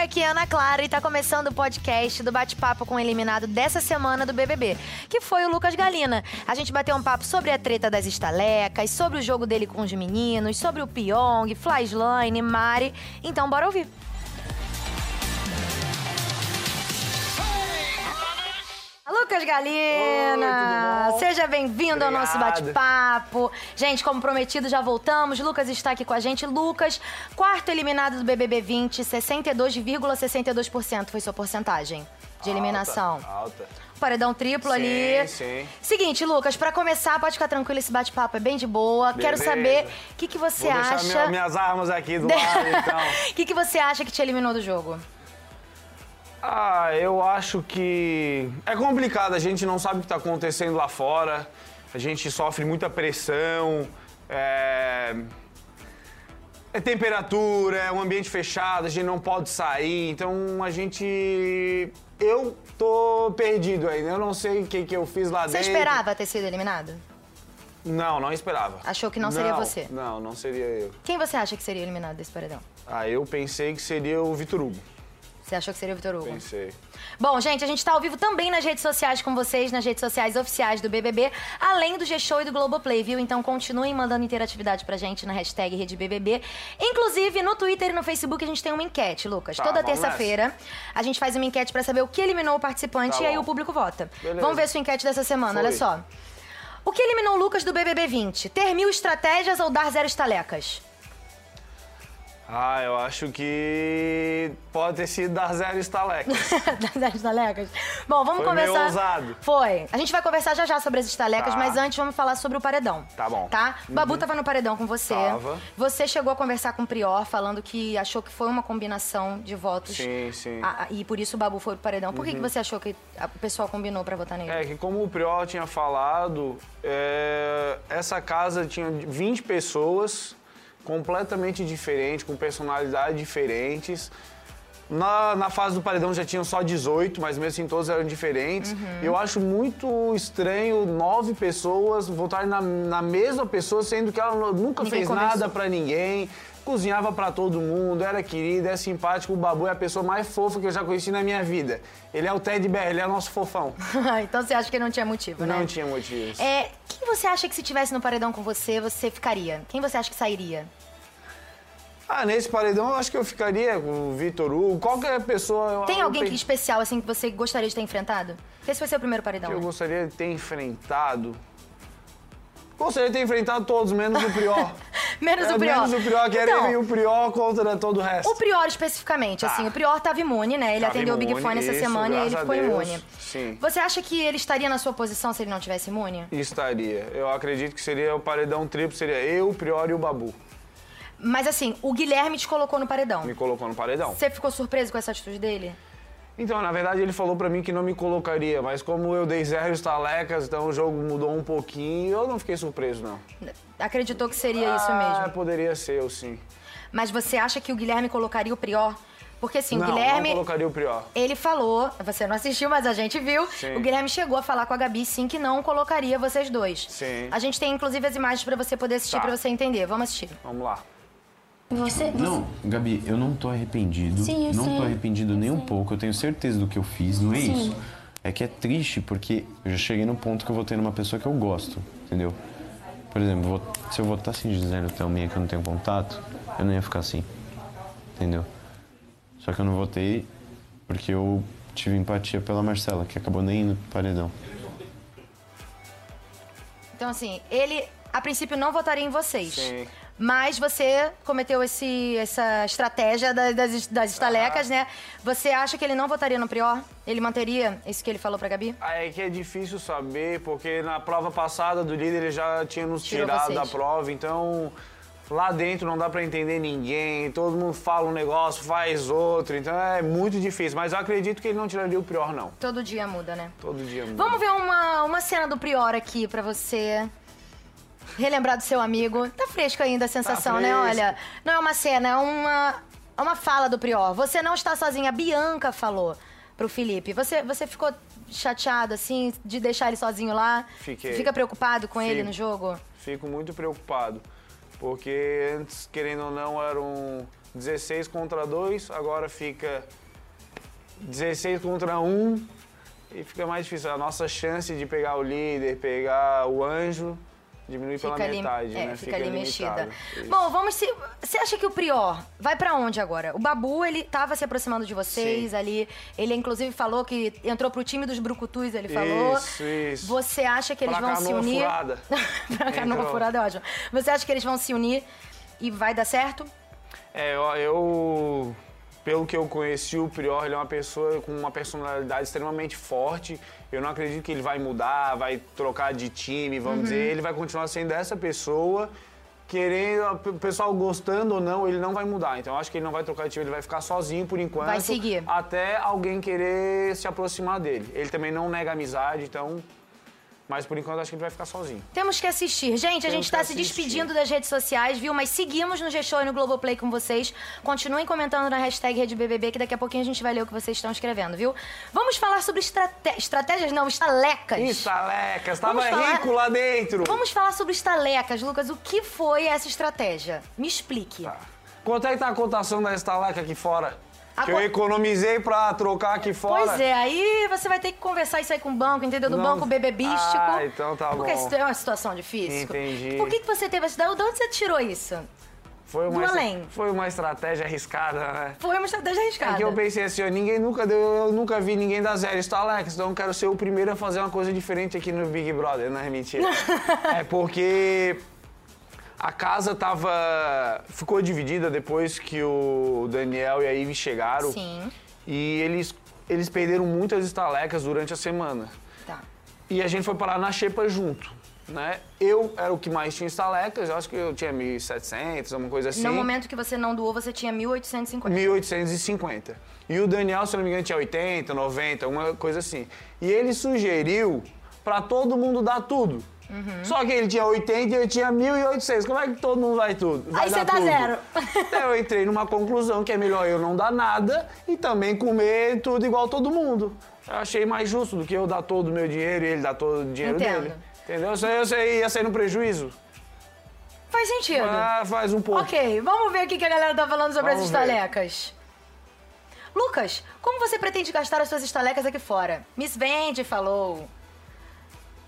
aqui é Ana Clara e tá começando o podcast do bate-papo com o eliminado dessa semana do BBB, que foi o Lucas Galina. A gente bateu um papo sobre a treta das estalecas, sobre o jogo dele com os meninos, sobre o Pyong, Flyslane, Mari. Então bora ouvir. Lucas Galina! Oi, Seja bem-vindo ao nosso bate-papo. Gente, como prometido, já voltamos. Lucas está aqui com a gente. Lucas, quarto eliminado do BBB 20, 62,62% foi sua porcentagem de eliminação. Alta, alta. Paredão triplo Sim, ali. sim. Seguinte, Lucas, pra começar, pode ficar tranquilo, esse bate-papo é bem de boa. Quero Beleza. saber o que, que você Vou acha. minha- minhas armas aqui do lado, então. O que, que você acha que te eliminou do jogo? Ah, eu acho que é complicado. A gente não sabe o que está acontecendo lá fora. A gente sofre muita pressão. É... é temperatura, é um ambiente fechado, a gente não pode sair. Então a gente. Eu tô perdido ainda. Eu não sei o que, que eu fiz lá Você dentro. esperava ter sido eliminado? Não, não esperava. Achou que não seria Não, você? Não, não seria eu. Quem você acha que seria eliminado desse paredão? Ah, eu pensei que seria o Vitor Hugo. Você achou que seria o Vitor Hugo? Pensei. Bom, gente, a gente tá ao vivo também nas redes sociais com vocês, nas redes sociais oficiais do BBB, além do G-Show e do Globoplay, viu? Então continuem mandando interatividade pra gente na hashtag RedeBBB. Inclusive, no Twitter e no Facebook a gente tem uma enquete, Lucas. Tá, Toda terça-feira a gente faz uma enquete pra saber o que eliminou o participante Tá e aí o público vota. Beleza. Vamos ver sua enquete dessa semana, Foi. olha só. O que eliminou o Lucas do BBB 20? Ter mil estratégias ou dar zero estalecas? Ah, eu acho que pode ter sido dar zero estalecas. das zero estalecas? Bom, vamos Foi meio conversar. ousado. Foi. A gente vai conversar já já sobre as estalecas, Tá. mas antes vamos falar sobre o paredão. Tá bom. Tá? O Babu tava no paredão com você. Tava. Você chegou a conversar com o Prior, falando que achou que foi uma combinação de votos. Sim, sim. Ah, ah, e por isso o Babu foi pro paredão. Por que, que você achou que a- o pessoal combinou pra votar nele? É que como o Priol tinha falado, é, essa casa tinha 20 pessoas completamente diferentes, com personalidades diferentes. Na, na fase do paredão já tinham só 18, mas mesmo assim todos eram diferentes. Uhum. Eu acho muito estranho nove pessoas votarem na, na mesma pessoa, sendo que ela nunca Ninguém fez conversou. nada pra ninguém, cozinhava pra todo mundo, era querida, é simpático. O Babu é a pessoa mais fofa que eu já conheci na minha vida. Ele é o Ted Bear, ele é o nosso fofão. então você acha que não tinha motivo, né? Não tinha motivos. É, quem você acha que se tivesse no paredão com você, você ficaria? Quem você acha que sairia? Ah, nesse paredão eu acho que eu ficaria com o Vitor Hugo, qualquer pessoa. eu- Tem eu alguém pe- especial, assim, que você gostaria de ter enfrentado? Esse ser o primeiro paredão. que eu né? gostaria de ter enfrentado. Gostaria de ter enfrentado todos, menos o Prior. Menos É, o Prior. Menos o Prior, que era Então, eu e o Prior contra todo o resto. O Prior especificamente, Tá. assim, o Prior tava imune, né? Ele Tava atendeu o Big imune, Fone essa semana e ele ficou Deus, imune. sim. Você acha que ele estaria na sua posição se ele não tivesse imune? Estaria. Eu acredito que seria o paredão triplo, seria eu, o Prior e o Babu. Mas assim, o Guilherme te colocou no paredão. Me colocou no paredão. Você ficou surpreso com essa atitude dele? Então, na verdade, ele falou pra mim que não me colocaria, mas como eu dei zero estalecas, então o jogo mudou um pouquinho, eu não fiquei surpreso, não. Acreditou que seria isso Ah, mesmo. poderia ser, eu sim. Mas você acha que o Guilherme colocaria o Prior? Porque assim, não, o Guilherme. não colocaria o Prior. Ele falou, você não assistiu, mas a gente viu. Sim. O Guilherme chegou a falar com a Gabi, sim, que não colocaria vocês dois. Sim. A gente tem inclusive as imagens pra você poder assistir, Tá. pra você entender. Vamos assistir. Vamos lá. Você, você- Não, Gabi, eu não tô arrependido. Sim, eu não sei, tô arrependido eu nem um sei. pouco. Eu tenho certeza do que eu fiz, não é Sim. isso. É que é triste porque eu já cheguei no ponto que eu votei numa pessoa que eu gosto, entendeu? Por exemplo, vou- se eu votasse em Gisele Thelminha que eu não tenho contato, eu não ia ficar assim, entendeu? Só que eu não votei porque eu tive empatia pela Marcela, que acabou nem indo pro paredão. Então, assim, ele a princípio não votaria em vocês. Sim. Mas você cometeu esse, essa estratégia da- das, das estalecas, né? Você acha que ele não votaria no Prior? Ele manteria isso que ele falou pra Gabi? Aí é que é difícil saber, porque na prova passada do líder ele já tinha nos Tirou tirado vocês. da prova, então lá dentro não dá pra entender ninguém, todo mundo fala um negócio, faz outro, então é muito difícil. Mas eu acredito que ele não tiraria o Prior, não. Todo dia muda, né? Todo dia muda. Vamos ver uma, uma cena do Prior aqui pra você relembrar do seu amigo. Tá fresco ainda a sensação, né? fresco. Olha, não é uma cena, é uma, é uma fala do Prior. Você não está sozinha. A Bianca falou pro Felipe. Você, você ficou chateado, assim, de deixar ele sozinho lá? Fiquei. Fica preocupado com ele Fico. no jogo? Fico muito preocupado. Porque antes, querendo ou não, eram 16 contra 2, agora fica 16 contra 1 e fica mais difícil. A nossa chance de pegar o líder, pegar o anjo, diminui pela Fica ali, metade, é, né? fica, ali limitada. mexida. Isso. Bom, vamos se. Você acha que o Prior vai pra onde agora? O Babu, ele tava se aproximando de vocês Sim. ali. Ele, inclusive, falou que entrou pro time dos Brucutus, ele falou. Isso, isso. Você acha que eles Pra vão se unir? furada. pra canoa furada é ótimo. Você acha que eles vão se unir e vai dar certo? É, eu, eu- pelo que eu conheci, o Prior ele é uma pessoa com uma personalidade extremamente forte. Eu não acredito que ele vai mudar, vai trocar de time, vamos Uhum. dizer. Ele vai continuar sendo essa pessoa, querendo, o pessoal gostando ou não, ele não vai mudar. Então eu acho que ele não vai trocar de time, ele vai ficar sozinho por enquanto. Vai seguir. Até alguém querer se aproximar dele. Ele também não nega amizade, então. Mas por enquanto acho que ele vai ficar sozinho. Temos que assistir. Gente, a Temos gente tá que se assistir. despedindo das redes sociais, viu? Mas seguimos no G-Show e no Globoplay com vocês. Continuem comentando na hashtag RedeBBB, que daqui a pouquinho a gente vai ler o que vocês estão escrevendo, viu? Vamos falar sobre estrate... estratégias, não, estalecas. Estalecas, tava Vamos falar- rico lá dentro. Vamos falar sobre estalecas, Lucas. O que foi essa estratégia? Me explique. Tá. Quanto é que tá a cotação da estaleca aqui fora? Que eu economizei pra trocar aqui fora. Pois é, aí você vai ter que conversar isso aí com o banco, entendeu? Do Não- banco bebebístico. Ah, então tá Porque bom. isso é uma situação difícil. Entendi. Por que, que você teve essa... De onde você tirou isso? Foi uma, foi uma estratégia arriscada, né? Foi uma estratégia arriscada. É que eu pensei assim, ó, ninguém nunca deu, eu nunca vi ninguém dar zero estalex, então eu quero ser o primeiro a fazer uma coisa diferente aqui no Big Brother, não é mentira. é porque a casa tava. ficou dividida depois que o Daniel e a Ivy chegaram. Sim. E eles, eles perderam muitas estalecas durante a semana. Tá. E a gente foi parar na Xepa junto, né? Eu era o que mais tinha estalecas, eu acho que eu tinha 1.700, alguma coisa assim. No momento que você não doou, você tinha 1.850. 1850. E o Daniel, se não me engano, tinha 80, 90, alguma coisa assim. E ele sugeriu pra todo mundo dar tudo. Uhum. Só que ele tinha 80 e eu tinha 1.800. Como é que todo mundo vai tudo? Vai Aí você dá tudo. zero. Então eu entrei numa conclusão que é melhor eu não dar nada e também comer tudo igual todo mundo. Eu achei mais justo do que eu dar todo o meu dinheiro e ele dar todo o dinheiro Entendo. dele. Entendeu? Isso aí eu sei, ia sair no prejuízo. Faz sentido. Ah, faz um pouco. Ok, vamos ver o que a galera tá falando sobre Vamos as ver. estalecas. Lucas, como você pretende gastar as suas estalecas aqui fora? Miss Vende falou.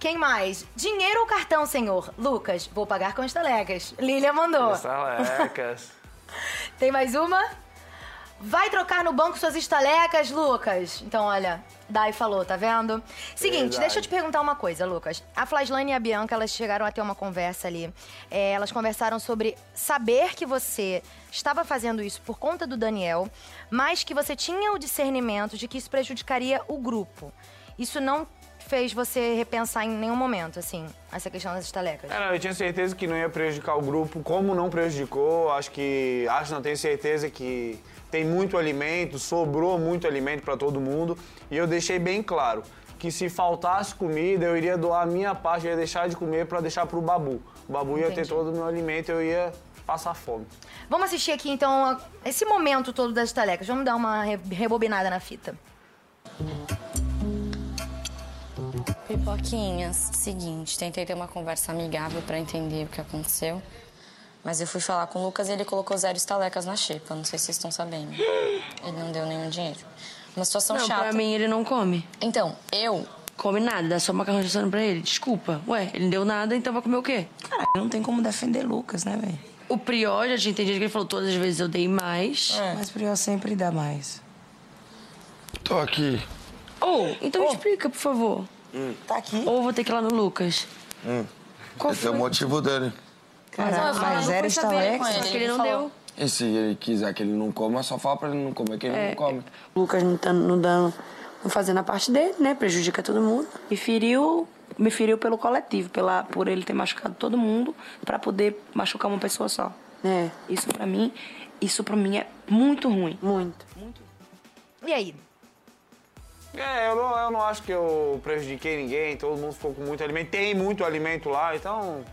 Quem mais? Dinheiro ou cartão, senhor? Lucas, vou pagar com estalecas. Lília mandou. Estalecas. Tem mais uma? Vai trocar no banco suas estalecas, Lucas? Então, olha, Dai falou, tá vendo? Seguinte, Verdade. deixa eu te perguntar uma coisa, Lucas. A Flaslane e a Bianca, elas chegaram a ter uma conversa ali. É, elas conversaram sobre saber que você estava fazendo isso por conta do Daniel, mas que você tinha o discernimento de que isso prejudicaria o grupo. Isso não fez você repensar em nenhum momento, assim, essa questão das estalecas? É, não, eu tinha certeza que não ia prejudicar o grupo, como não prejudicou. Acho que. Acho não tenho certeza que tem muito alimento, sobrou muito alimento para todo mundo. E eu deixei bem claro que se faltasse comida, eu iria doar a minha parte, eu ia deixar de comer para deixar pro Babu. O Babu ia Entendi. ter todo o meu alimento, eu ia passar fome. Vamos assistir aqui, então, esse momento todo das estalecas. Vamos dar uma re- rebobinada na fita. Pipoquinhas, seguinte, tentei ter uma conversa amigável pra entender o que aconteceu. Mas eu fui falar com o Lucas e ele colocou zero estalecas na xepa. Não sei se vocês estão sabendo. Ele não deu nenhum dinheiro. Uma situação Não, chata. pra mim ele não come. Então, eu. Come nada, dá só macarrão assando pra ele. Desculpa. Ué, ele não deu nada, então vai comer o quê? Cara, não tem como defender Lucas, né, velho? O Prior já tinha entendido que ele falou todas as vezes eu dei mais. Mas o Prior sempre dá mais. Tô aqui. Ou, então me explica, por favor. Tá aqui. Ou vou ter que ir lá no Lucas. Qual Esse é o foi? motivo dele. Caraca, mas estaleca. ele. Só que ele não falou. deu. E se ele quiser que ele não coma, é só fala pra ele não comer que ele É, não come. O Lucas não, tá, não dando, não fazendo a parte dele, né? Prejudica todo mundo. Me feriu, me feriu pelo coletivo, pela, por ele ter machucado todo mundo pra poder machucar uma pessoa só. É, isso pra mim, isso pra mim é muito ruim. Muito. E aí? É, eu não, eu não acho que eu prejudiquei ninguém, todo mundo ficou com muito alimento. Tem muito alimento lá, então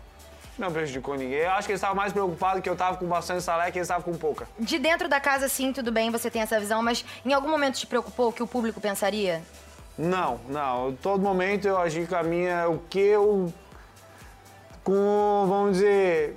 não prejudicou ninguém. Eu acho que eles estavam mais preocupados que eu tava com bastante estaleca e eles estavam com pouca. De dentro da casa, sim, tudo bem, você tem essa visão, mas em algum momento te preocupou o que o público pensaria? Não, não. Todo momento eu agi com a minha. O que eu. Com. Vamos dizer.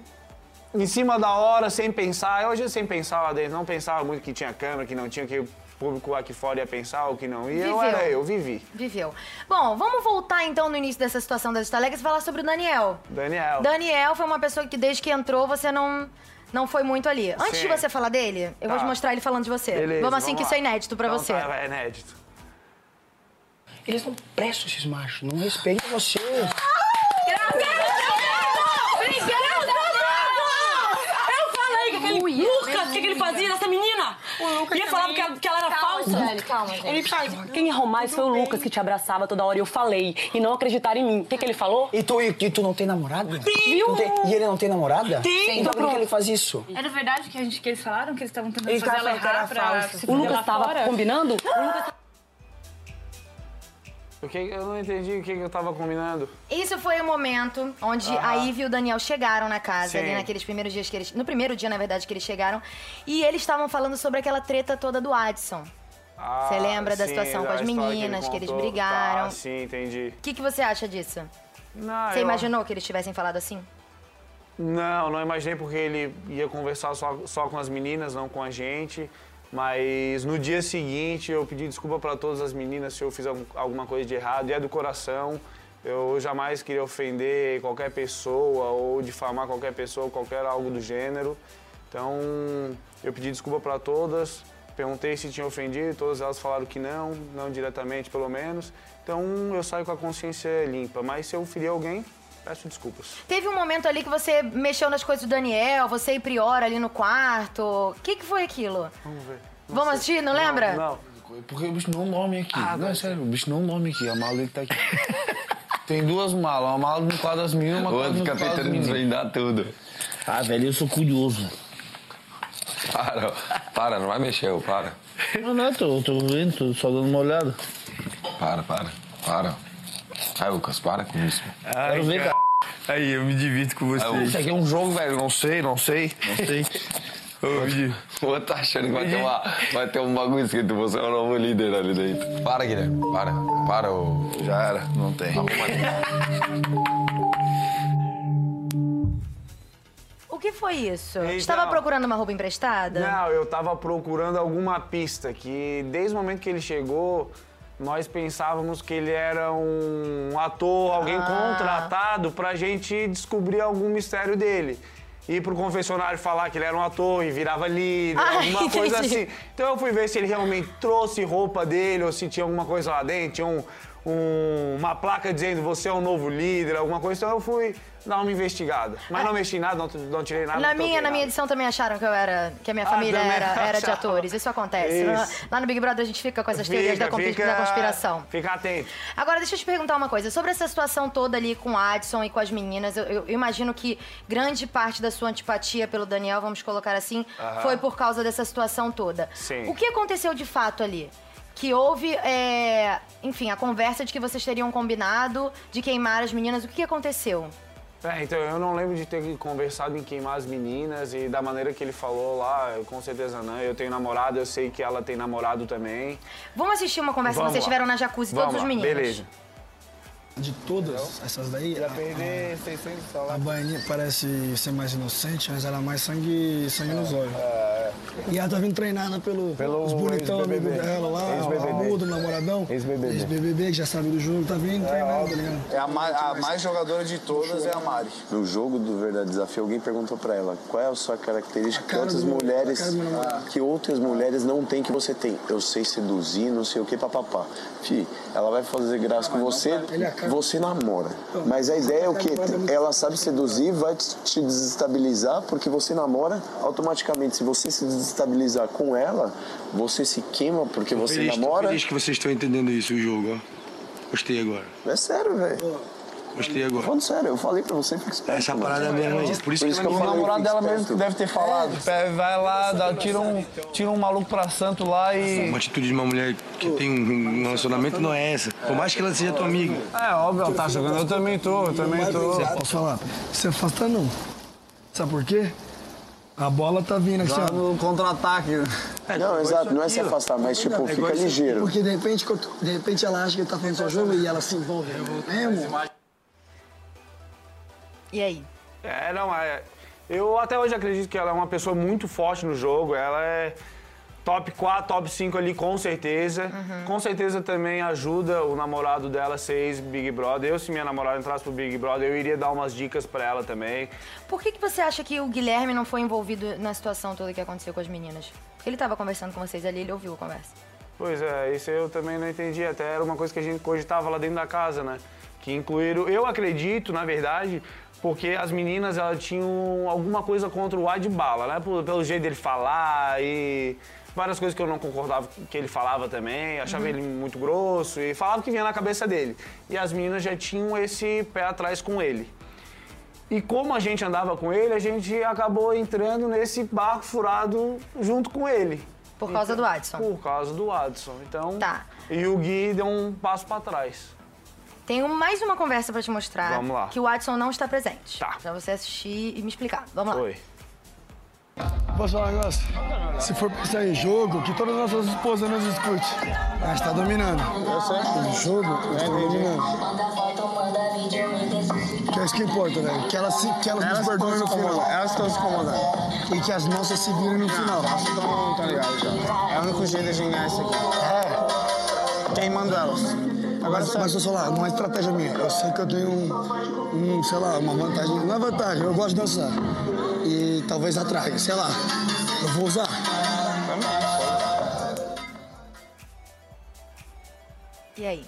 em cima da hora, sem pensar. Eu agia sem pensar lá dentro, não pensava muito que tinha câmera, que não tinha, que público aqui fora ia pensar ou que não ia. Eu Viveu. era eu, vivi. Viveu. Bom, vamos voltar então no início dessa situação das estalecas e falar sobre o Daniel. Daniel. Daniel foi uma pessoa que desde que entrou você não não foi muito ali. Antes Sim. de você falar dele, eu vou Tá. te mostrar ele falando de você. Beleza, vamos assim vamos que lá. isso é inédito pra Então você. tá, é inédito. Eles não prestam esses machos, não respeitam vocês. Eu falei que aquele Lucas, o que, que ele fazia nessa menina? E ele falava que ela, que ela era falsa. calma, gente. Ele faz. Quem errou mais foi o Lucas que te abraçava toda hora e eu falei. E não acreditaram em mim. O que, que ele falou? E tu, e, e tu não tem namorada? Viu? E ele não tem namorada? Tem. Então por que ele faz isso? Era verdade que, a gente, que eles falaram que eles estavam tentando Eles fazer ela errar pra O Lucas tava fora? combinando? O Lucas O que, eu não entendi o que, que eu tava combinando. Isso foi o momento onde a Ivy e o Daniel chegaram na casa, Sim. ali naqueles primeiros dias que eles. No primeiro dia, na verdade, que eles chegaram. E eles estavam falando sobre aquela treta toda do. Ah, Você lembra da sim, situação com da as meninas, que eles contou. brigaram. Tá, sim, entendi. O que, que você acha disso? Não, Você eu- imaginou que eles tivessem falado assim? Não, não imaginei porque ele ia conversar só, só com as meninas, não com a gente. Mas no dia seguinte eu pedi desculpa para todas as meninas se eu fiz algum- alguma coisa de errado. E é do coração. Eu jamais queria ofender qualquer pessoa ou difamar qualquer pessoa, qualquer algo do gênero. Então eu pedi desculpa para todas. Perguntei se tinha ofendido, todas elas falaram que não, não diretamente pelo menos. Então eu saio com a consciência limpa. Mas se eu ferir alguém, peço desculpas. Teve um momento ali que você mexeu nas coisas do Daniel, você e Priora ali no quarto. O que, que foi aquilo? Vamos ver. Vamos assistir, não lembra? Não. Porque o bicho não dorme aqui. Ah, não, é sério, o bicho não dorme aqui. A mala dele tá aqui. Tem duas malas, uma mala no quadro das e uma quadro no fica quadro tentando meninos. desvendar tudo. Ah, velho, eu sou curioso. Para, para, não vai mexer, ô, para. Não, não, tô, tô vendo, tô só dando uma olhada. Para, para, para. Ai, Lucas, para com isso. Quero ver, cara. Aí, eu me divido com você. Isso aqui é um jogo, velho. Não sei, não sei, não sei. O outro tá achando que vai ter, uma, vai ter um bagulho escrito, você é o novo líder ali dentro. Para, Guilherme, para. Para, ô. Já era, não tem. O que foi isso? Então- Estava procurando uma roupa emprestada? Não, eu tava procurando alguma pista que desde o momento que ele chegou, nós pensávamos que ele era um ator, alguém Ah. contratado pra gente descobrir algum mistério dele. Ir pro confessionário falar que ele era um ator e virava líder, Ah, alguma coisa assim. Então eu fui ver se ele realmente trouxe roupa dele ou se tinha alguma coisa lá dentro, tinha um- um- uma placa dizendo você é o novo líder, alguma coisa. Então eu fui dar uma investigada. Mas não mexi em nada, não, não tirei nada. Na minha, na minha edição também acharam que eu era, que a minha Ah, família também era, era de atores. Isso acontece. Isso. Lá no Big Brother a gente fica com essas teorias da, fica- da conspiração. Fica atento. Agora, deixa eu te perguntar uma coisa. Sobre essa situação toda ali com o Adson e com as meninas, eu, eu imagino que grande parte da sua antipatia pelo Daniel, vamos colocar assim, Aham. foi por causa dessa situação toda. Sim. O que aconteceu de fato ali? Que houve, é, enfim, a conversa de que vocês teriam combinado de queimar as meninas. O que aconteceu? É, então eu não lembro de ter conversado em queimar as meninas e da maneira que ele falou lá, com certeza não. Eu tenho namorado, eu sei que ela tem namorado também. Vamos assistir uma conversa Vamos que vocês lá. tiveram na jacuzzi, Vamos todos os lá, meninos. Beleza. De todas essas daí, a, perder 600 a Baianinha parece ser mais inocente, mas ela é mais sangue, sangue nos olhos. E ela tá vindo treinada pelo, Pelo os bonitão amigo dela lá, o namoradão. Ex-BBB. Ex-BBB, que já sabe do jogo, tá vindo treinado, tá ligado? É a, mais, a mais jogadora de todas é a Mari. No jogo do Verdade Desafio, alguém perguntou pra ela qual é a sua característica que outras mulheres que outras mulheres não têm que você tem. Eu sei seduzir, não sei o que, papapá. Fi, ela vai fazer graça com você, é você namora. Mas a ideia é o que? Ela sabe seduzir, vai te te desestabilizar, porque você namora automaticamente. Se você se desestabilizar com ela, você se queima porque você feliz, tô namora. feliz que vocês estão entendendo isso, o jogo, ó. Gostei agora. É sério, velho. Gostei agora. Falando sério, eu falei pra você, fica esperto. Essa mano. parada mesmo aí. Por isso, que, que eu O falei, namorado fica dela mesmo que deve ter falado. Pé, Vai lá, dá, tira, um, tira um maluco pra santo lá e. Uma atitude de uma mulher que tem um um relacionamento não é essa. Por mais que ela seja tua amiga. É óbvio, ela tá jogando. Eu também tô, eu também tô. Posso falar? Se afasta não. Sabe por quê? A bola tá vindo aqui, ó. no contra-ataque. Não, exato, não é se afastar, mas tipo, fica ligeiro. Porque de repente, de repente ela acha que tá fazendo seu jogo e ela se envolve mesmo. E aí? É, não, é, Eu até hoje acredito que ela é uma pessoa muito forte no jogo. Ela é top 4, top 5 ali, com certeza. Uhum. Com certeza também ajuda o namorado dela a ser ex-Big Brother. Eu, se minha namorada entrasse pro Big Brother, eu iria dar umas dicas pra ela também. Por que, que você acha que o Guilherme não foi envolvido na situação toda que aconteceu com as meninas? Ele tava conversando com vocês ali, ele ouviu a conversa. Pois é, isso eu também não entendi. Até era uma coisa que a gente cogitava lá dentro da casa, né? Que incluíram. Eu acredito, na verdade, porque as meninas elas tinham alguma coisa contra o Adbala, né? Pelo jeito dele falar e várias coisas que eu não concordava que ele falava também. Achava Uhum. ele muito grosso e falava o que vinha na cabeça dele. E as meninas já tinham esse pé atrás com ele. E como a gente andava com ele, a gente acabou entrando nesse barco furado junto com ele. Por causa Então, do Adson? Por causa do Adson. Então, Tá. e o Gui deu um passo pra trás. Tenho mais uma conversa pra te mostrar. Vamos lá. Que o Adson não está presente. Tá. Pra você assistir e me explicar. Vamos lá. Oi. Posso falar um negócio? Se for pensar em jogo, que todas as nossas esposas nos escute. A gente tá dominando. Eu sei. O jogo, a gente tá dominando. Que é isso que importa, velho. Que elas, se, que elas, Elas nos perdoem no final. elas estão se incomodando. E que as nossas se virem no final. Elas estão tão ligadas já. É o único jeito de ganhar isso aqui. É. Queimando elas. Agora Mas, mas eu falar, não é estratégia minha. Eu sei que eu tenho um, um, sei lá, uma vantagem. Não é vantagem, eu gosto de dançar. E talvez atraia, sei lá. Eu vou usar. E aí?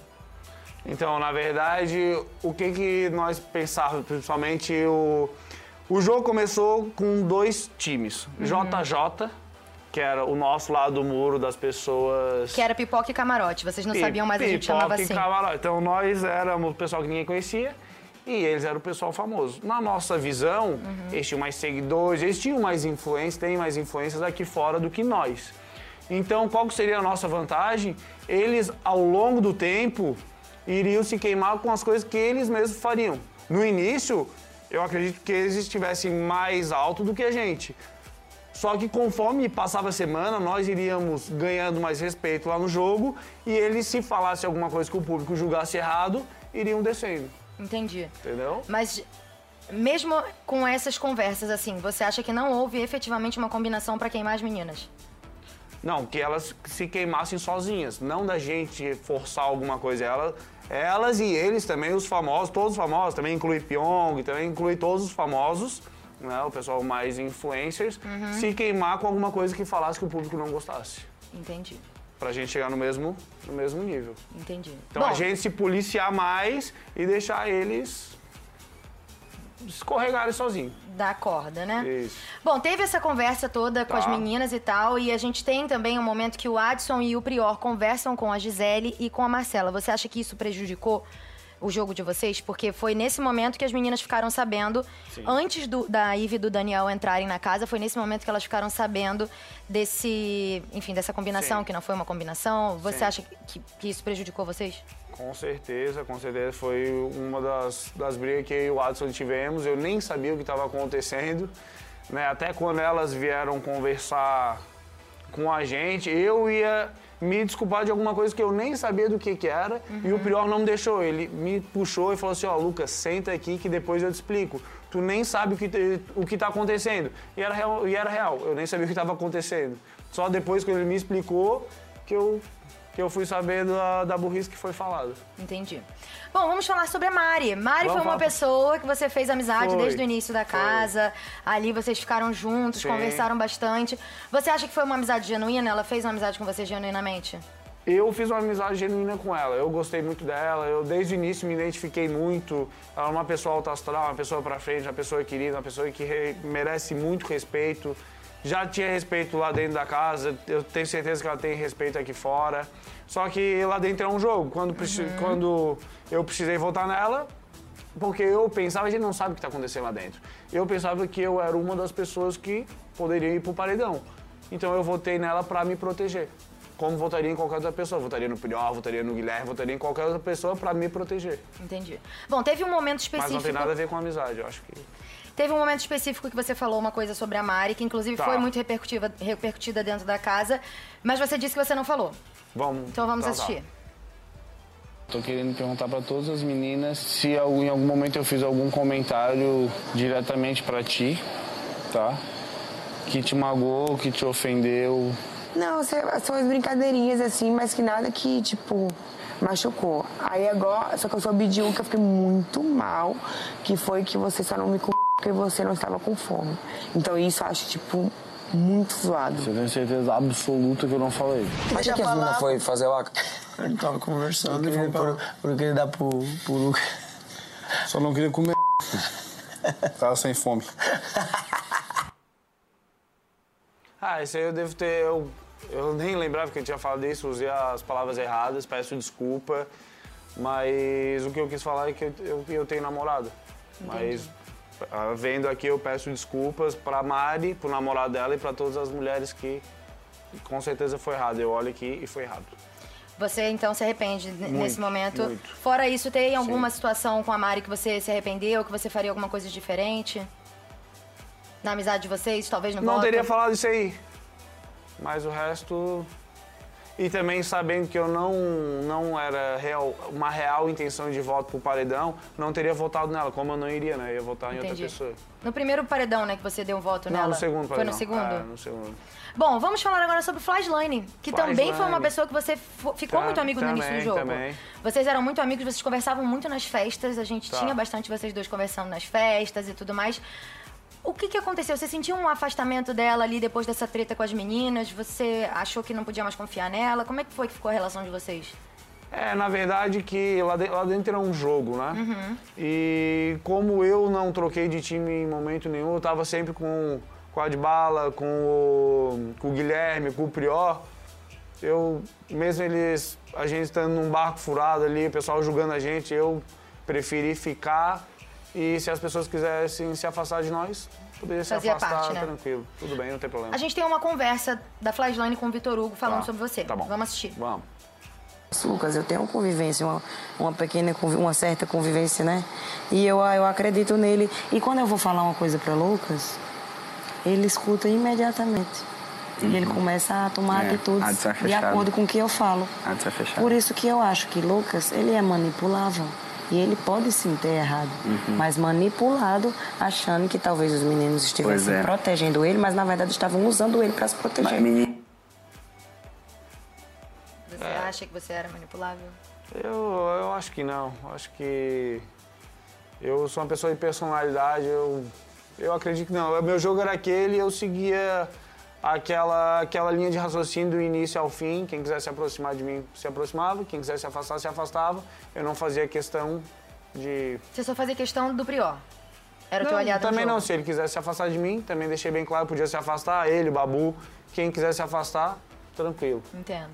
Então, na verdade, o que, que nós pensávamos, principalmente o. O jogo começou com dois times. Uhum. JJ, que era o nosso lado do muro das pessoas. Que era pipoca e camarote. Vocês não sabiam, mas a gente pipoca chamava e assim. camarote. Então nós éramos o pessoal que ninguém conhecia e eles eram o pessoal famoso. Na nossa visão, Uhum. eles tinham mais seguidores, eles tinham mais influência, têm mais influências aqui fora do que nós. Então, qual seria a nossa vantagem? Eles, ao longo do tempo, iriam se queimar com as coisas que eles mesmos fariam. No início, eu acredito que eles estivessem mais alto do que a gente. Só que conforme passava a semana, nós iríamos ganhando mais respeito lá no jogo e eles, se falasse alguma coisa que o público julgasse errado, iriam descendo. Entendi. Entendeu? Mas mesmo com essas conversas assim, você acha que não houve efetivamente uma combinação pra queimar as meninas? Não, que elas se queimassem sozinhas, não da gente forçar alguma coisa. Elas, elas e eles também, os famosos, todos os famosos, também inclui Pyong, também inclui todos os famosos, né, o pessoal mais influencers, Uhum. se queimar com alguma coisa que falasse que o público não gostasse. Entendi. Pra gente chegar no mesmo, no mesmo nível. Entendi. Então Bom, a gente se policiar mais e deixar eles escorregarem sozinhos. da corda, né? Isso. Bom, teve essa conversa toda com Tá. as meninas e tal, e a gente tem também um momento que o Adson e o Prior conversam com a Gisele e com a Marcela. Você acha que isso prejudicou o jogo de vocês? Porque foi nesse momento que as meninas ficaram sabendo, Sim. antes do, da Ive e do Daniel entrarem na casa, foi nesse momento que elas ficaram sabendo desse, enfim, dessa combinação, Sim. que não foi uma combinação. Você Sim. acha que, que isso prejudicou vocês? Com certeza, com certeza. Foi uma das, das brigas que eu e o Adson tivemos. Eu nem sabia o que estava acontecendo. Né? Até quando elas vieram conversar com a gente, eu ia me desculpar de alguma coisa que eu nem sabia do que, que era. E o Prior não me deixou. Ele me puxou e falou assim, ó, Lucas, senta aqui que depois eu te explico. Tu nem sabe o que, o que tá acontecendo. E era, real, e era real, eu nem sabia o que estava acontecendo. Só depois que ele me explicou que eu, que eu fui saber da, da burrice que foi falada. Entendi. Bom, vamos falar sobre a Mari. Mari Vamos foi uma falar. pessoa que você fez amizade Foi, desde o início da casa. Ali vocês ficaram juntos, Sim. conversaram bastante. Você acha que foi uma amizade genuína? Ela fez uma amizade com você genuinamente? Eu fiz uma amizade genuína com ela. Eu gostei muito dela. Eu desde o início me identifiquei muito. Ela é uma pessoa alta astral, uma pessoa pra frente, uma pessoa querida, uma pessoa que re- merece muito respeito. Já tinha respeito lá dentro da casa. Eu tenho certeza que ela tem respeito aqui fora. Só que lá dentro é um jogo. Quando, Uhum. quando eu precisei voltar nela, porque eu pensava, a gente não sabe o que está acontecendo lá dentro. Eu pensava que eu era uma das pessoas que poderia ir pro paredão. Então eu votei nela para me proteger. Como votaria em qualquer outra pessoa. Votaria no Prior, votaria no Guilherme, votaria em qualquer outra pessoa para me proteger. Entendi. Bom, teve um momento Mas específico. não tem nada a ver com amizade, eu acho que. Teve um momento específico que você falou uma coisa sobre a Mari, que inclusive Tá. foi muito repercutiva- repercutida dentro da casa, mas você disse que você não falou. Vamos. Então vamos tá, assistir. Tô querendo perguntar pra todas as meninas se em algum momento eu fiz algum comentário diretamente pra ti tá? Que te magoou, que te ofendeu. Não, são as brincadeirinhas assim, mas que nada que, tipo, machucou. Aí agora, só que eu soube de um que eu fiquei muito mal, que foi que você só não me com porque você não estava com fome. Então isso eu acho, tipo, muito zoado. Você tem certeza absoluta que eu não falei. Mas que a menina foi fazer o A gente tava conversando e pra... por, ele dá pro, pro Lucas. Só não queria comer. Tava sem fome. Ah, isso aí eu devo ter. Eu, eu nem lembrava que eu tinha falado isso, usei as palavras erradas, peço desculpa. Mas o que eu quis falar é que eu, eu, eu tenho namorado. Mas vendo aqui, eu peço desculpas pra Mari, pro namorado dela e pra todas as mulheres que com certeza foi errado. Eu olho aqui e foi errado. Você então se arrepende Muito, nesse momento? muito. Fora isso, tem alguma situação com a Mari que você se arrependeu, que você faria alguma coisa diferente? Na amizade de vocês, talvez no Não voto? teria falado isso aí. Mas o resto. E também sabendo que eu não, não era real, uma real intenção de voto pro paredão, não teria votado nela, como eu não iria, né? Eu ia votar em outra Entendi. pessoa. No primeiro paredão, né, que você deu um voto Não, nela? no segundo Foi paredão. no segundo? É, no segundo. Bom, vamos falar agora sobre o Flashline, que também foi uma pessoa que você ficou Tá, muito amigo no início do também, jogo. também. Vocês eram muito amigos, vocês conversavam muito nas festas, a gente Tá. tinha bastante vocês dois conversando nas festas e tudo mais. O que que aconteceu? Você sentiu um afastamento dela ali depois dessa treta com as meninas? Você achou que não podia mais confiar nela? Como é que foi que ficou a relação de vocês? É, na verdade que lá, de- lá dentro era um jogo, né? Uhum. E como eu não troquei de time em momento nenhum, eu tava sempre com, com a Adbala, com o, com o Guilherme, com o Prior. Eu, mesmo eles, a gente estando num barco furado ali, o pessoal julgando a gente, eu preferi ficar e se as pessoas quisessem se afastar de nós, poderia se Fazia afastar parte, né? tranquilo. Tudo bem, não tem problema. A gente tem uma conversa da Flashline com o Vitor Hugo falando Tá, sobre você. tá bom. Vamos assistir. Vamos. Lucas, eu tenho uma convivência, uma, uma pequena, uma certa convivência, né? E eu, eu acredito nele. E quando eu vou falar uma coisa para Lucas, ele escuta imediatamente. E ele começa a tomar É, atitudes de acordo com o que eu falo. Por isso que eu acho que Lucas, ele é manipulável. E ele pode sim ter errado, Uhum. mas manipulado, achando que talvez os meninos estivessem é. protegendo ele, mas na verdade estavam usando ele para se proteger. Você É. acha que você era manipulável? Eu, eu acho que não. Acho que eu sou uma pessoa de personalidade. Eu, eu acredito que não. O meu jogo era aquele e eu seguia aquela, aquela linha de raciocínio do início ao fim. Quem quisesse se aproximar de mim se aproximava, quem quisesse se afastar se afastava. Eu não fazia questão de. Você só fazia questão do Prior. Era o teu aliado Também não. Se ele quisesse se afastar de mim, também deixei bem claro, podia se afastar. Ele, o Babu. Quem quisesse se afastar, tranquilo. Entendo.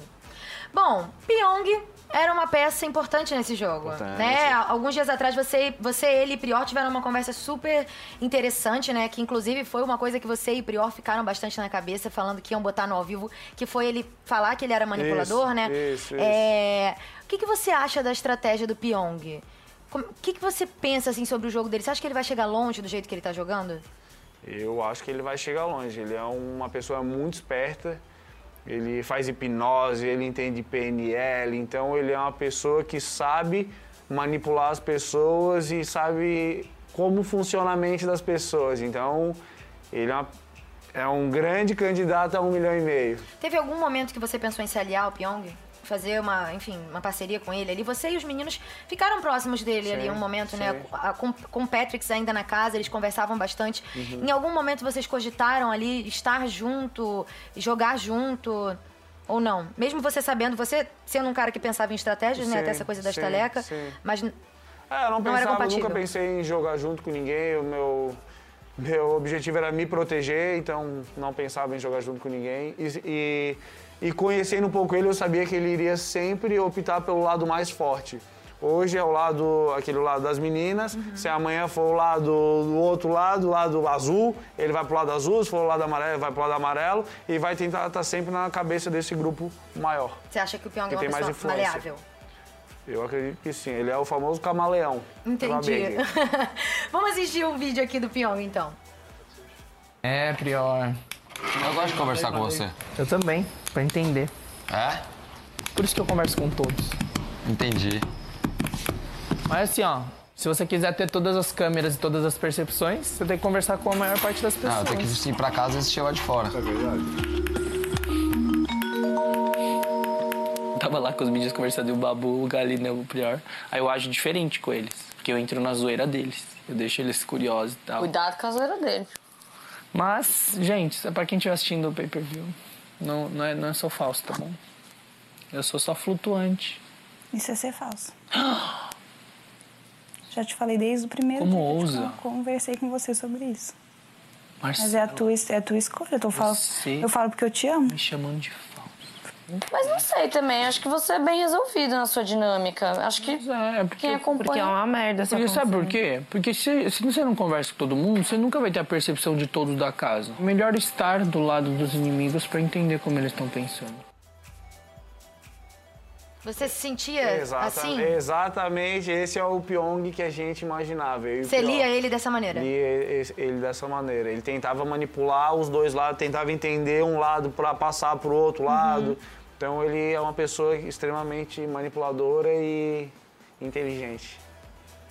Bom, Pyong era uma peça importante nesse jogo, Importante. né? Alguns dias atrás você, você, ele e Prior tiveram uma conversa super interessante, né? Que inclusive foi uma coisa que você e Prior ficaram bastante na cabeça, falando que iam botar no ao vivo, que foi ele falar que ele era manipulador, Isso, né? isso, isso. É, O que, que você acha da estratégia do Pyong? Como- O que, que você pensa assim sobre o jogo dele? Você acha que ele vai chegar longe do jeito que ele tá jogando? Eu acho que ele vai chegar longe. Ele é uma pessoa muito esperta. Ele faz hipnose, ele entende PNL. Então, ele é uma pessoa que sabe manipular as pessoas e sabe como funciona a mente das pessoas. Então, ele é, uma- é um grande candidato a um milhão e meio. Teve algum momento que você pensou em se aliar ao Pyong? Fazer uma, enfim, uma parceria com ele ali? Você e os meninos ficaram próximos dele Sim, ali um momento, né? sim. A- Com, com o Patrick ainda na casa, eles conversavam bastante. Uhum. Em algum momento vocês cogitaram ali estar junto, jogar junto? Ou não? Mesmo você sabendo, você sendo um cara que pensava em estratégias, né? Sim, Até essa coisa da estaleca. Mas É, eu não, Não era pensava, compatível. nunca pensei em jogar junto com ninguém. O meu, meu objetivo era me proteger, então não pensava em jogar junto com ninguém. E, e, e conhecendo um pouco ele, eu sabia que ele iria sempre optar pelo lado mais forte. Hoje é o lado, aquele lado das meninas. Se amanhã for o lado do outro lado, o lado azul, ele vai pro lado azul. Se for o lado amarelo, ele vai pro lado amarelo. E vai tentar estar sempre na cabeça desse grupo maior. você acha que o Pyong Que é uma tem mais pessoa influência. maleável? Eu acredito que sim. Ele é o famoso camaleão. Entendi. Vamos assistir o vídeo aqui do Pyong, então. É, Prior. Eu gosto de conversar com você. Eu também, pra entender. É? Por isso que eu converso com todos. Entendi. Mas assim, ó, Se você quiser ter todas as câmeras e todas as percepções, você tem que conversar com a maior parte das pessoas. Ah, eu tenho que ir pra casa e assistir lá de fora. É verdade. Tava lá com os meninos conversando e o Babu, o Galina, o Prior. Aí eu ajo diferente com eles, porque eu entro na zoeira deles. Eu deixo eles curiosos e tal. Cuidado com a zoeira dele. Mas, gente, é pra quem estiver assistindo o pay-per-view. Não, não, é, não é só falso, tá bom? Eu sou só flutuante. Isso é ser falso. Já te falei desde o primeiro Como dia que eu ousa? conversei com você sobre isso. Mas Marcelo, é a tua, é a tua escolha. Eu, tô falo, eu falo porque eu te amo. Me chamando de Mas não sei também, acho que você é bem resolvido na sua dinâmica. Acho que é, porque, quem acompanha... porque é uma merda Porque sabe por quê? Porque se, se você não conversa com todo mundo, você nunca vai ter a percepção de todos da casa. Melhor estar do lado dos inimigos pra entender como eles estão pensando. Você se sentia Exata- assim? Exatamente, esse é o Pyong que a gente imaginava. Você Pyong. lia ele dessa maneira? Lia esse- ele dessa maneira. Ele tentava manipular os dois lados, tentava entender um lado para passar para o outro lado. Uhum. Então ele é uma pessoa extremamente manipuladora e inteligente.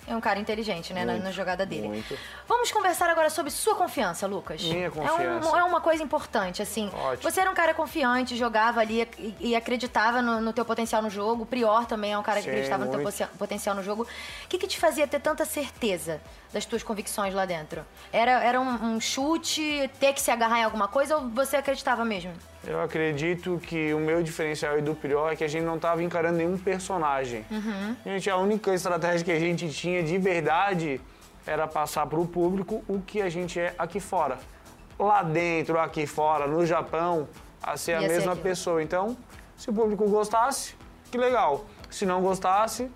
É um cara inteligente, né, na, Muito, na jogada dele. Muito. Vamos conversar agora sobre sua confiança, Lucas. Minha É, confiança. um- é uma coisa importante, assim. Ótimo. Você era um cara confiante, jogava ali e, e acreditava no, no teu potencial no jogo. O Prior também é um cara que Sim, acreditava no teu muito. poten- potencial no jogo. O que, que te fazia ter tanta certeza das tuas convicções lá dentro? Era, era um, um chute, ter que se agarrar em alguma coisa ou você acreditava mesmo? Eu acredito que o meu diferencial e do Prior é que a gente não estava encarando nenhum personagem. Uhum. Gente, a única estratégia que a gente tinha de verdade era passar para o público o que a gente é aqui fora. Lá dentro, aqui fora, no Japão, a ser a Ia ser mesma aquilo. pessoa. Então, se o público gostasse, que legal. Se não gostasse,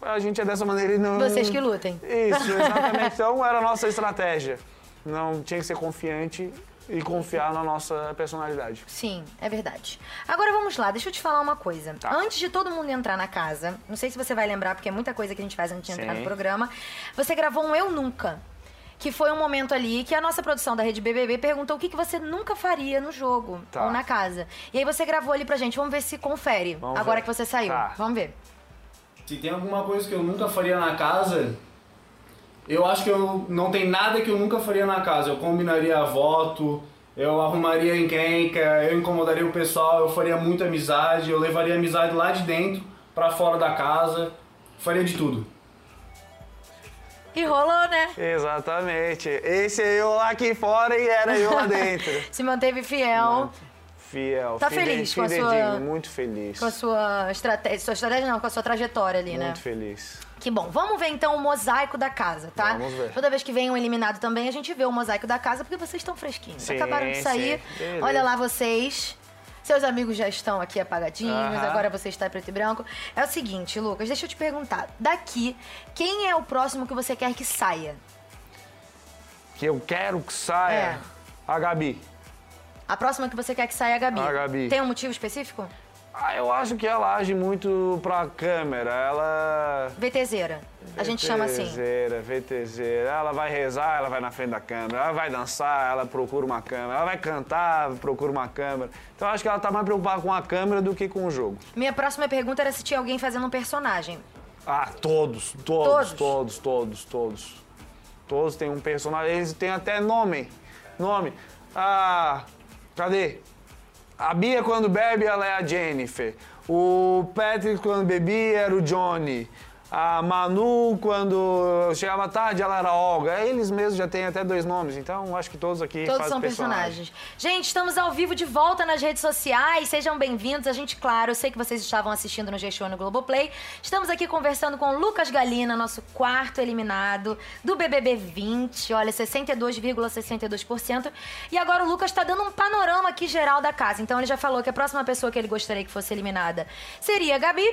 a gente é dessa maneira e não. Vocês que lutem. Isso, exatamente. Então era a nossa estratégia. Não tinha que ser confiante e confiar na nossa personalidade. Sim, é verdade. Agora vamos lá, deixa eu te falar uma coisa. Tá. Antes de todo mundo entrar na casa, não sei se você vai lembrar, porque é muita coisa que a gente faz antes de entrar Sim. no programa, você gravou um Eu Nunca. Que foi um momento ali que a nossa produção da Rede BBB perguntou o que, que você nunca faria no jogo Tá. ou na casa. E aí você gravou ali pra gente. Vamos ver se confere Vamos agora ver. que você saiu. Tá. Vamos ver. Se tem alguma coisa que eu nunca faria na casa, eu acho que eu não tem nada que eu nunca faria na casa. Eu combinaria voto, eu arrumaria encrenca, eu incomodaria o pessoal, eu faria muita amizade, eu levaria amizade lá de dentro pra fora da casa, faria de tudo. E rolou, né? Exatamente. Esse é eu lá aqui fora e era eu lá dentro. Se manteve fiel Fiel. Tá fide- feliz com a sua- Muito feliz. com a sua estratégia. Sua estratégia não, com a sua trajetória ali, né? Muito feliz. Que bom. Vamos ver então o mosaico da casa, tá? Vamos ver. Toda vez que vem um eliminado também, a gente vê o mosaico da casa porque vocês estão fresquinhos. Sim, Acabaram de sair. sim. Olha lá vocês. Seus amigos já estão aqui apagadinhos, Aham. agora você está preto e branco. É o seguinte, Lucas, deixa eu te perguntar. Daqui, quem é o próximo que você quer que saia? Que eu quero que saia É. a Gabi. A próxima que você quer que saia é a Gabi. A Gabi. Tem um motivo específico? Ah, eu acho que ela age muito pra câmera. Ela. VTZera. A gente chama assim. VTZera, VTZera. Ela vai rezar, ela vai na frente da câmera. Ela vai dançar, ela procura uma câmera. Ela vai cantar, procura uma câmera. Então eu acho que ela tá mais preocupada com a câmera do que com o jogo. Minha próxima pergunta era se tinha alguém fazendo um personagem. Ah, todos, todos, Todos? todos, todos, todos. Todos têm um personagem, eles têm até nome. Nome. Ah, cadê? A Bia quando bebe, ela é a Jennifer. O Patrick quando bebia era o Johnny. A Manu, quando chegava tarde, ela era Olga. Eles mesmos já têm até dois nomes, então acho que todos aqui Todos fazem são personagem. personagens. Gente, estamos ao vivo de volta nas redes sociais. Sejam bem-vindos. A gente, claro, eu sei que vocês estavam assistindo no G-Show no Globoplay. Estamos aqui conversando com o Lucas Galina, nosso quarto eliminado do BBB 20. Olha, 62,62%. E agora o Lucas está dando um panorama aqui geral da casa. Então ele já falou que a próxima pessoa que ele gostaria que fosse eliminada seria a Gabi.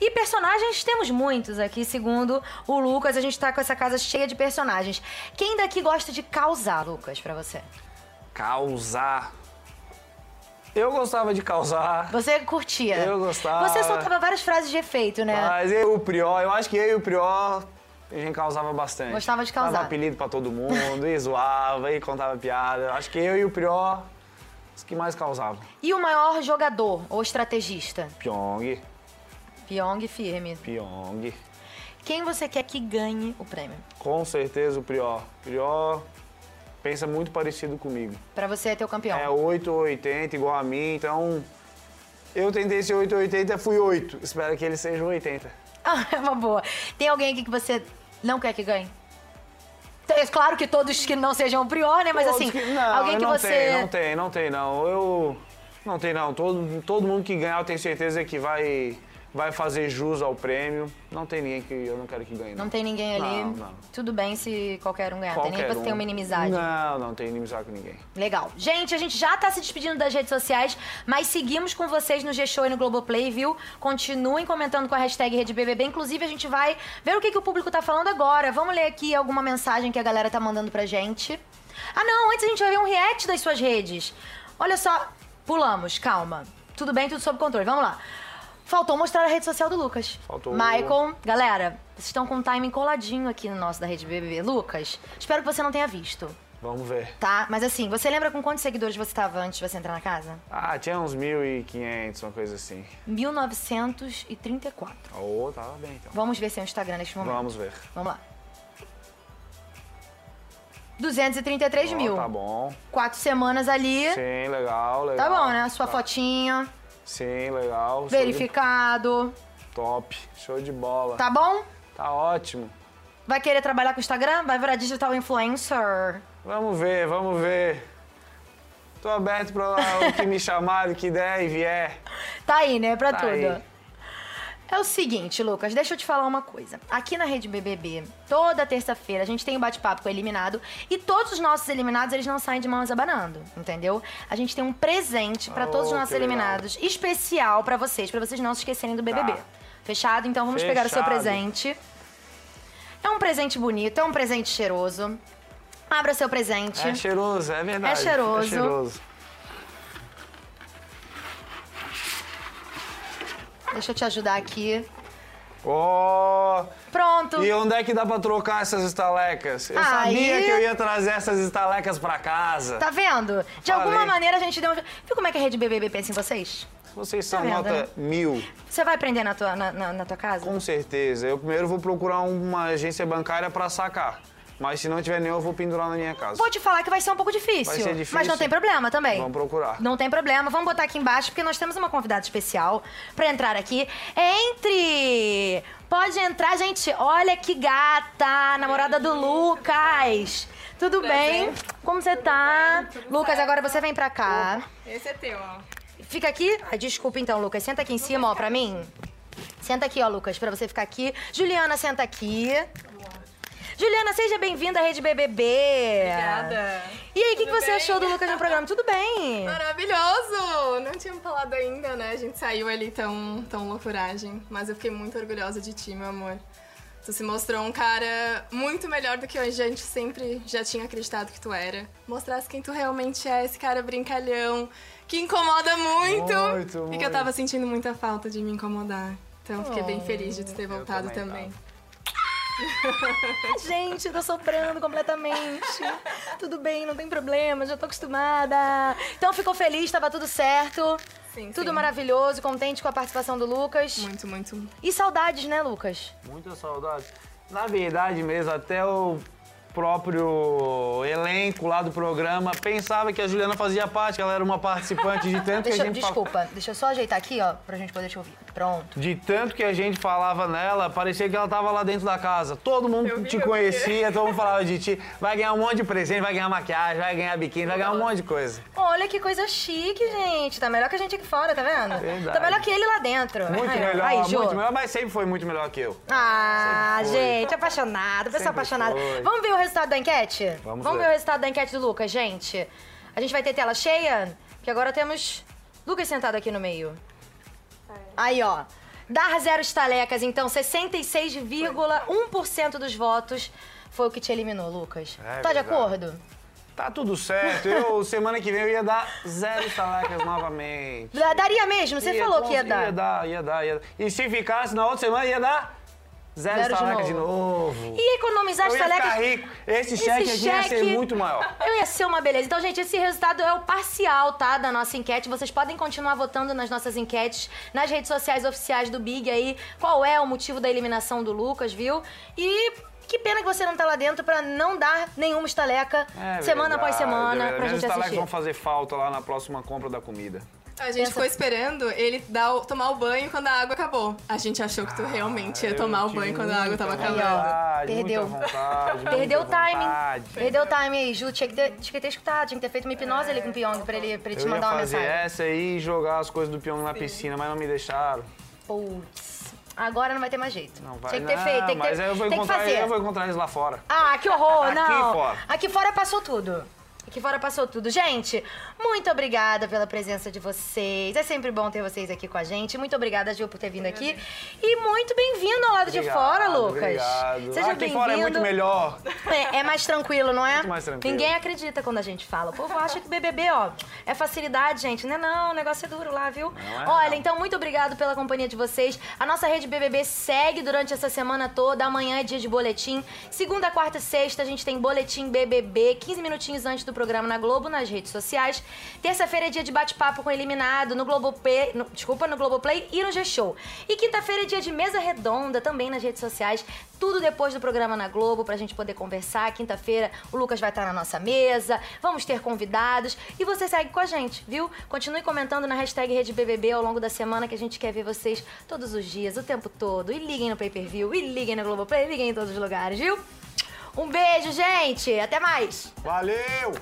E personagens temos muitos aqui, segundo o Lucas. A gente tá com essa casa cheia de personagens. Quem daqui gosta de causar, Lucas, pra você? Causar. Eu gostava de causar. Você curtia. Eu gostava. Você soltava várias frases de efeito, né? Mas eu e o Prior, eu acho que eu e o Prior, a gente causava bastante. Gostava de causar. Dava apelido pra todo mundo, e zoava, e contava piada. Acho que eu e o Prior, os que mais causavam. E o maior jogador ou estrategista? Pyong, Pyong firme. Pyong. Quem você quer que ganhe o prêmio? Com certeza o Prior. Prior pensa muito parecido comigo. Pra você é teu campeão. É 8 ou 80, igual a mim, então. Eu tentei ser 8 ou 80, fui 8. Espero que ele seja 80. Ah, é uma boa. Tem alguém aqui que você não quer que ganhe? É claro que todos que não sejam o Prior, né? Mas Todos assim, que- não, alguém que não você. Tem, não tem, não tem, não. Eu. Não tem, não. Todo, todo mundo que ganhar, eu tenho certeza que vai, vai fazer jus ao prêmio. Não tem ninguém que eu não quero que ganhe. Não tem ninguém ali. Não, não. Tudo bem se qualquer um ganhar. tem nem Qualquer que você um. tenha uma inimizade. Não, não tem inimizade com ninguém. Legal. Gente, a gente já tá se despedindo das redes sociais, mas seguimos com vocês no G-Show e no Globoplay, viu? Continuem comentando com a hashtag RedeBBB. Inclusive, a gente vai ver o que, que o público tá falando agora. Vamos ler aqui alguma mensagem que a galera tá mandando pra gente. Ah, não, antes a gente vai ver um react das suas redes. Olha só, pulamos, calma. Tudo bem, tudo sob controle. Vamos lá. Faltou mostrar a rede social do Lucas. Faltou. Michael, galera, vocês estão com um timing coladinho aqui no nosso da Rede BBB. Lucas, espero que você não tenha visto. Vamos ver. Tá, mas assim, você lembra com quantos seguidores você estava antes de você entrar na casa? Ah, tinha uns 1.500, uma coisa assim. 1934. Ô, tava bem então. Vamos ver seu Instagram neste momento. Vamos ver. Vamos lá. 233 Ó, mil. Tá bom. Quatro semanas ali. Sim, legal, legal. Tá bom, né? Sua fotinha, Sim, legal. show de- verificado. Top. Show de bola. Tá bom? Tá ótimo. Vai querer trabalhar com o Instagram? Vai virar digital influencer? Vamos ver, vamos ver. Tô aberto pra o que me chamar, o que der e vier. Tá aí, né? Pra Tá tudo. aí. É o seguinte, Lucas, deixa eu te falar uma coisa. Aqui na Rede BBB, toda terça-feira a gente tem um bate-papo com o eliminado e todos os nossos eliminados, eles não saem de mãos abanando, entendeu? A gente tem um presente pra todos os Oh, nossos que legal. eliminados, especial pra vocês, pra vocês não se esquecerem do BBB. Tá. Fechado? Então vamos pegar o seu Fechado. presente. É um presente bonito, é um presente cheiroso. Abra seu presente. É cheiroso, é verdade. É cheiroso. É cheiroso. Deixa eu te ajudar aqui. Ó. Pronto. E onde é que dá pra trocar essas estalecas? Eu Aí- sabia que eu ia trazer essas estalecas pra casa. Tá vendo? De Falei. alguma maneira a gente deu um... Viu como é que a Rede BBB pensa em vocês? Vocês são Tá vendo, nota né? mil. Você vai aprender na tua, na, na- na tua casa? Com certeza. Eu primeiro vou procurar uma agência bancária pra sacar. Mas se não tiver nenhum, eu vou pendurar na minha casa. Vou te falar que vai ser um pouco difícil. Vai ser difícil. Mas não tem problema também. Vamos procurar. Não tem problema. Vamos botar aqui embaixo, porque nós temos uma convidada especial pra entrar aqui. Entre! Pode entrar, gente. Olha que gata! Namorada do Lucas. Tudo bem? Como você tá? Lucas, agora você vem pra cá. Esse é teu, ó. Fica aqui. Ai, desculpa então, Lucas. Senta aqui em cima, ó, pra mim. Senta aqui, ó, Lucas, pra você ficar aqui. Juliana, senta aqui. Juliana, seja bem-vinda à Rede BBB. Obrigada. E aí, o que, que você bem? achou do Lucas no programa? Tudo bem? Maravilhoso! Não tinha falado ainda, né? A gente saiu ali tão, tão loucuragem. Mas eu fiquei muito orgulhosa de ti, meu amor. Tu se mostrou um cara muito melhor do que a gente sempre já tinha acreditado que tu era. Mostrasse quem tu realmente é, esse cara brincalhão, que incomoda muito. Muito, E que muito. eu tava sentindo muita falta de me incomodar. Então eu fiquei bem Oh, feliz de tu ter voltado também. Gente, eu tô soprando completamente. Tudo bem, não tem problema, já tô acostumada. Então ficou feliz, tava tudo certo. Sim, Tudo sim. maravilhoso, contente com a participação do Lucas. Muito, muito. E saudades, né, Lucas? Muita saudade. Na verdade mesmo, até o próprio elenco lá do programa pensava que a Juliana fazia parte, que ela era uma participante de tanto Deixa, que a gente fala- desculpa, deixa eu só ajeitar aqui, ó, pra gente poder te ouvir. Pronto. De tanto que a gente falava nela, parecia que ela tava lá dentro da casa. Todo mundo te conhecia, todo mundo falava de ti. Vai ganhar um monte de presente, vai ganhar maquiagem, vai ganhar biquíni, vai ganhar um monte de coisa. Olha que coisa chique, gente. Tá melhor que a gente aqui fora, tá vendo? Verdade. Tá melhor que ele lá dentro. Muito melhor, Aí, muito melhor, mas sempre foi muito melhor que eu. Ah, gente, apaixonado, pessoa Sempre apaixonada. foi. Vamos ver o resultado da enquete? Vamos ver. ver. o resultado da enquete do Lucas, gente. A gente vai ter tela cheia, que agora temos Lucas sentado aqui no meio. Aí, ó. Dar zero estalecas, então 66,1% dos votos foi o que te eliminou, Lucas. É tá de verdade. acordo? Tá tudo certo. Eu, semana que vem, eu ia dar zero estalecas novamente. Daria mesmo? Você Ia, falou que ia dar. Ia dar, ia dar, ia dar. E se ficasse na outra semana, ia dar Zero, Zero de estaleca de novo. novo. E economizar Eu estalecas. ficar rico. Esse cheque aqui ia ser muito maior. Eu ia ser uma beleza. Então, gente, esse resultado é o parcial, tá? Da nossa enquete. Vocês podem continuar votando nas nossas enquetes, nas redes sociais oficiais do Big aí. Qual é o motivo da eliminação do Lucas, viu? E. Que pena que você não tá lá dentro pra não dar nenhuma estaleca É semana após verdade, semana é verdade. pra gente estalecas assistir. vão fazer falta lá na próxima compra da comida. A gente ficou esperando ele dar o- tomar o banho quando a água acabou. A gente achou que tu realmente ia eu tomar o banho quando a água tava muita acabando. vontade, Perdeu. vontade, Perdeu o timing. vontade. Perdeu o timing aí, Ju. Tinha que, ter, tinha que ter escutado, tinha que ter feito uma hipnose ali com o Pyong pra ele, pra ele te Eu ia mandar uma fazer mensagem. essa aí e jogar as coisas do Pyong na piscina, mas não me deixaram. Putz. Agora não vai ter mais jeito. Não vai, tinha que ter não, feito, tem que, mas ter, eu vou tem que encontrar, fazer. eu vou encontrar eles lá fora. Ah, que horror, Aqui não. fora. Aqui fora passou tudo. Fora passou tudo. Gente, muito obrigada pela presença de vocês. É sempre bom ter vocês aqui com a gente. Muito obrigada, Gil, por ter vindo aqui. E muito bem-vindo ao lado de Obrigado, fora, Lucas. Obrigado. Seja aqui fora é muito bem-vindo. melhor. É, é mais tranquilo, não é? Muito mais tranquilo. Ninguém acredita quando a gente fala. O povo acha que BBB, ó, é facilidade, gente. Não é não, o negócio é duro lá, viu? é, Olha, não. então muito obrigado pela companhia de vocês. A nossa rede BBB segue durante essa semana toda. Amanhã é dia de boletim. Segunda, quarta e sexta a gente tem boletim BBB, 15 minutinhos antes do programa na Globo, nas redes sociais. Terça-feira é dia de bate-papo com eliminado no Globoplay, no, desculpa, no Globoplay e no G-Show. E quinta-feira é dia de mesa redonda também nas redes sociais. Tudo depois do programa na Globo pra gente poder conversar. Quinta-feira o Lucas vai estar na nossa mesa, vamos ter convidados e você segue com a gente, viu? Continue comentando na hashtag RedeBBB ao longo da semana que a gente quer ver vocês todos os dias, o tempo todo. E liguem no pay-per-view, e liguem no Globoplay, liguem em todos os lugares, viu? Um beijo, gente! Até mais! Valeu!